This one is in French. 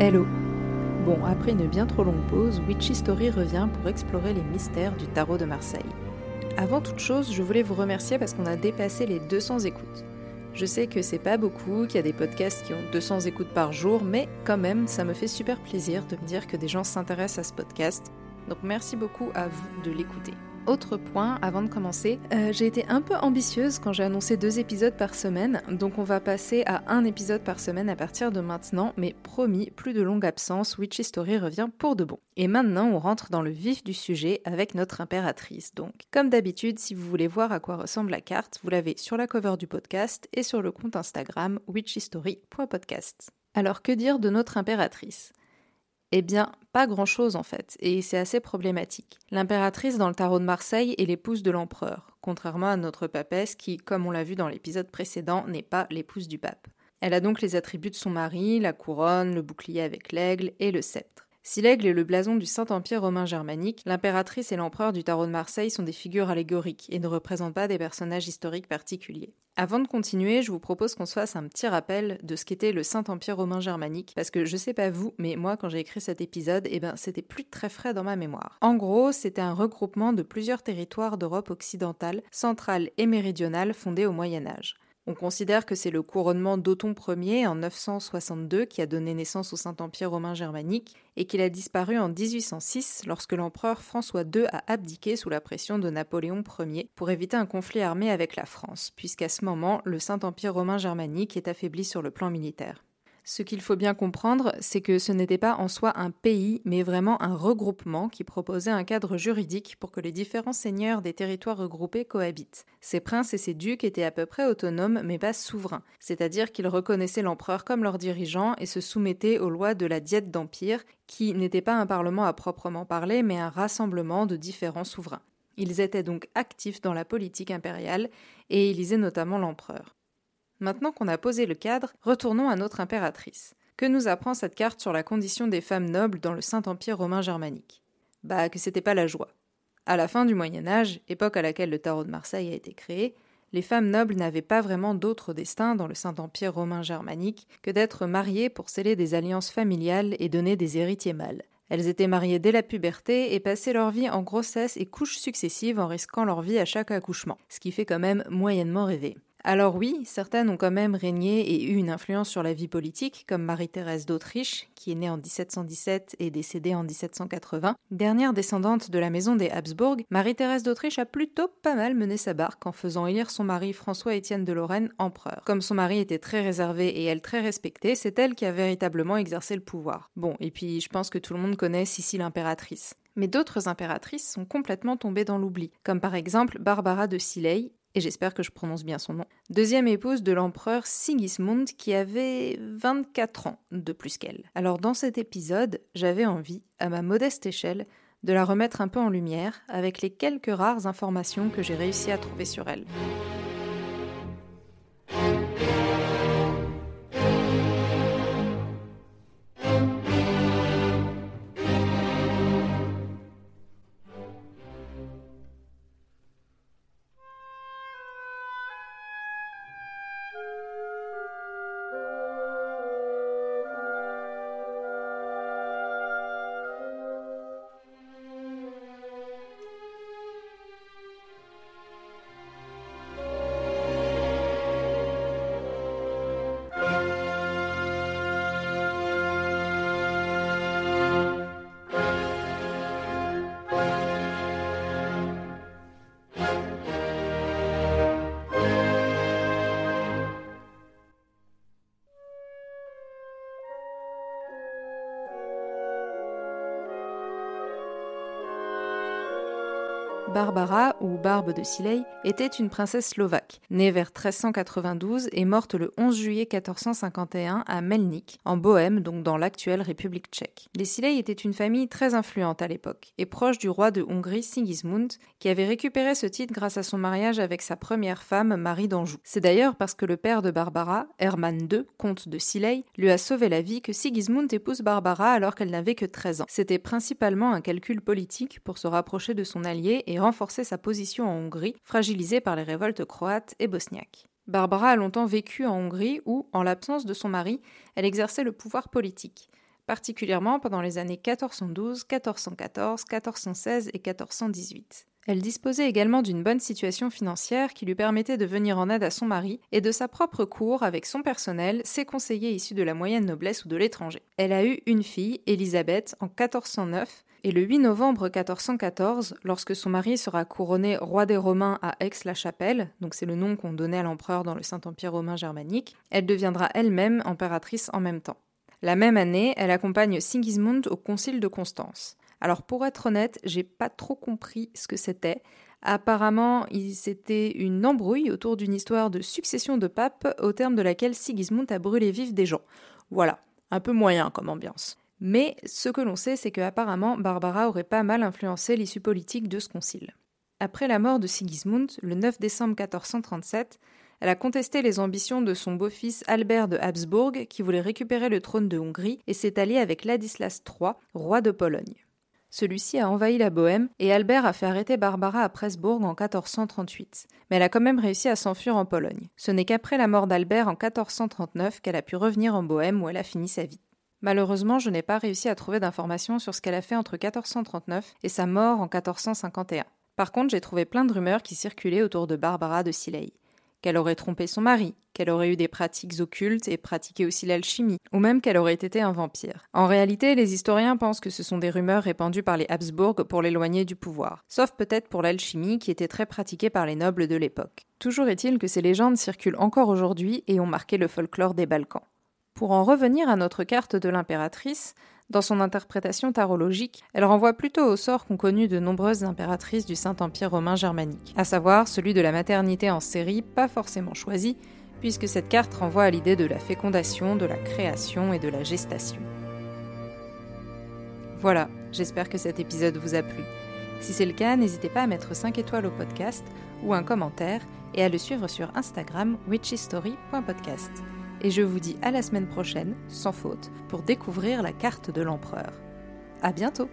Hello Bon, après une bien trop longue pause, Witchy Story revient pour explorer les mystères du tarot de Marseille. Avant toute chose, je voulais vous remercier parce qu'on a dépassé les 200 écoutes. Je sais que c'est pas beaucoup, qu'il y a des podcasts qui ont 200 écoutes par jour, mais quand même, ça me fait super plaisir de me dire que des gens s'intéressent à ce podcast. Donc merci beaucoup à vous de l'écouter. Autre point avant de commencer, euh, j'ai été un peu ambitieuse quand j'ai annoncé deux épisodes par semaine, donc on va passer à un épisode par semaine à partir de maintenant, mais promis, plus de longue absence, Witch Story revient pour de bon. Et maintenant, on rentre dans le vif du sujet avec notre impératrice. Donc, comme d'habitude, si vous voulez voir à quoi ressemble la carte, vous l'avez sur la cover du podcast et sur le compte Instagram witchhistory.podcast. Alors que dire de notre impératrice? Eh bien, pas grand-chose en fait, et c'est assez problématique. L'impératrice dans le tarot de Marseille est l'épouse de l'empereur, contrairement à notre papesse qui, comme on l'a vu dans l'épisode précédent, n'est pas l'épouse du pape. Elle a donc les attributs de son mari, la couronne, le bouclier avec l'aigle et le sceptre. Si l'aigle est le blason du Saint-Empire romain germanique, l'impératrice et l'empereur du tarot de Marseille sont des figures allégoriques et ne représentent pas des personnages historiques particuliers. Avant de continuer, je vous propose qu'on se fasse un petit rappel de ce qu'était le Saint-Empire romain germanique, parce que je sais pas vous, mais moi quand j'ai écrit cet épisode, eh ben c'était plus très frais dans ma mémoire. En gros, c'était un regroupement de plusieurs territoires d'Europe occidentale, centrale et méridionale fondés au Moyen Âge. On considère que c'est le couronnement d'Othon Ier en 962 qui a donné naissance au Saint-Empire romain germanique et qu'il a disparu en 1806 lorsque l'empereur François II a abdiqué sous la pression de Napoléon Ier pour éviter un conflit armé avec la France, puisqu'à ce moment, le Saint-Empire romain germanique est affaibli sur le plan militaire. Ce qu'il faut bien comprendre, c'est que ce n'était pas en soi un pays, mais vraiment un regroupement qui proposait un cadre juridique pour que les différents seigneurs des territoires regroupés cohabitent. Ces princes et ces ducs étaient à peu près autonomes, mais pas souverains, c'est-à-dire qu'ils reconnaissaient l'empereur comme leur dirigeant et se soumettaient aux lois de la diète d'empire, qui n'était pas un parlement à proprement parler, mais un rassemblement de différents souverains. Ils étaient donc actifs dans la politique impériale et élisaient notamment l'empereur. Maintenant qu'on a posé le cadre, retournons à notre impératrice. Que nous apprend cette carte sur la condition des femmes nobles dans le Saint-Empire romain germanique? Bah que c'était pas la joie. À la fin du Moyen Âge, époque à laquelle le tarot de Marseille a été créé, les femmes nobles n'avaient pas vraiment d'autre destin dans le Saint-Empire romain germanique que d'être mariées pour sceller des alliances familiales et donner des héritiers mâles. Elles étaient mariées dès la puberté et passaient leur vie en grossesse et couches successives en risquant leur vie à chaque accouchement, ce qui fait quand même moyennement rêver. Alors oui, certaines ont quand même régné et eu une influence sur la vie politique, comme Marie-Thérèse d'Autriche, qui est née en 1717 et décédée en 1780. Dernière descendante de la maison des Habsbourg, Marie-Thérèse d'Autriche a plutôt pas mal mené sa barque en faisant élire son mari François-Étienne de Lorraine empereur. Comme son mari était très réservé et elle très respectée, c'est elle qui a véritablement exercé le pouvoir. Bon, et puis je pense que tout le monde connaît Sissi l'impératrice. Mais d'autres impératrices sont complètement tombées dans l'oubli, comme par exemple Barbara de Siley, et j'espère que je prononce bien son nom, deuxième épouse de l'empereur Sigismund qui avait 24 ans de plus qu'elle. Alors dans cet épisode, j'avais envie, à ma modeste échelle, de la remettre un peu en lumière avec les quelques rares informations que j'ai réussi à trouver sur elle. Barbara, ou Barbe de Siley, était une princesse slovaque, née vers 1392 et morte le 11 juillet 1451 à Melnik, en Bohême, donc dans l'actuelle République tchèque. Les Siley étaient une famille très influente à l'époque, et proche du roi de Hongrie Sigismund, qui avait récupéré ce titre grâce à son mariage avec sa première femme, Marie d'Anjou. C'est d'ailleurs parce que le père de Barbara, Hermann II, comte de Siley, lui a sauvé la vie que Sigismund épouse Barbara alors qu'elle n'avait que 13 ans. C'était principalement un calcul politique pour se rapprocher de son allié et renforcer sa position en Hongrie, fragilisée par les révoltes croates et bosniaques. Barbara a longtemps vécu en Hongrie où, en l'absence de son mari, elle exerçait le pouvoir politique. particulièrement pendant les années 1412, 1414, 1416 et 1418. Elle disposait également d'une bonne situation financière qui lui permettait de venir en aide à son mari et de sa propre cour avec son personnel, ses conseillers issus de la moyenne noblesse ou de l'étranger. Elle a eu une fille, Élisabeth, en 1409, et le 8 novembre 1414, lorsque son mari sera couronné roi des Romains à Aix-la-Chapelle, donc c'est le nom qu'on donnait à l'empereur dans le Saint-Empire romain germanique, elle deviendra elle-même impératrice en même temps. La même année, elle accompagne Sigismund au concile de Constance. Alors pour être honnête, j'ai pas trop compris ce que c'était. Apparemment, c'était une embrouille autour d'une histoire de succession de papes au terme de laquelle Sigismund a brûlé vif des gens. Voilà, un peu moyen comme ambiance. Mais ce que l'on sait, c'est que apparemment Barbara aurait pas mal influencé l'issue politique de ce concile. Après la mort de Sigismund, le 9 décembre 1437, elle a contesté les ambitions de son beau-fils Albert de Habsbourg, qui voulait récupérer le trône de Hongrie, et s'est alliée avec Ladislas III, roi de Pologne. Celui-ci a envahi la Bohême et Albert a fait arrêter Barbara à Presbourg en 1438. Mais elle a quand même réussi à s'enfuir en Pologne. Ce n'est qu'après la mort d'Albert en 1439 qu'elle a pu revenir en Bohême où elle a fini sa vie. Malheureusement, je n'ai pas réussi à trouver d'informations sur ce qu'elle a fait entre 1439 et sa mort en 1451. Par contre, j'ai trouvé plein de rumeurs qui circulaient autour de Barbara de Silei qu'elle aurait trompé son mari, qu'elle aurait eu des pratiques occultes et pratiqué aussi l'alchimie, ou même qu'elle aurait été un vampire. En réalité, les historiens pensent que ce sont des rumeurs répandues par les Habsbourg pour l'éloigner du pouvoir, sauf peut-être pour l'alchimie qui était très pratiquée par les nobles de l'époque. Toujours est-il que ces légendes circulent encore aujourd'hui et ont marqué le folklore des Balkans. Pour en revenir à notre carte de l'impératrice, dans son interprétation tarologique, elle renvoie plutôt au sort qu'ont connu de nombreuses impératrices du Saint-Empire romain germanique, à savoir celui de la maternité en série pas forcément choisie, puisque cette carte renvoie à l'idée de la fécondation, de la création et de la gestation. Voilà, j'espère que cet épisode vous a plu. Si c'est le cas, n'hésitez pas à mettre 5 étoiles au podcast ou un commentaire et à le suivre sur Instagram witchystory.podcast et je vous dis à la semaine prochaine, sans faute, pour découvrir la carte de l'empereur. À bientôt!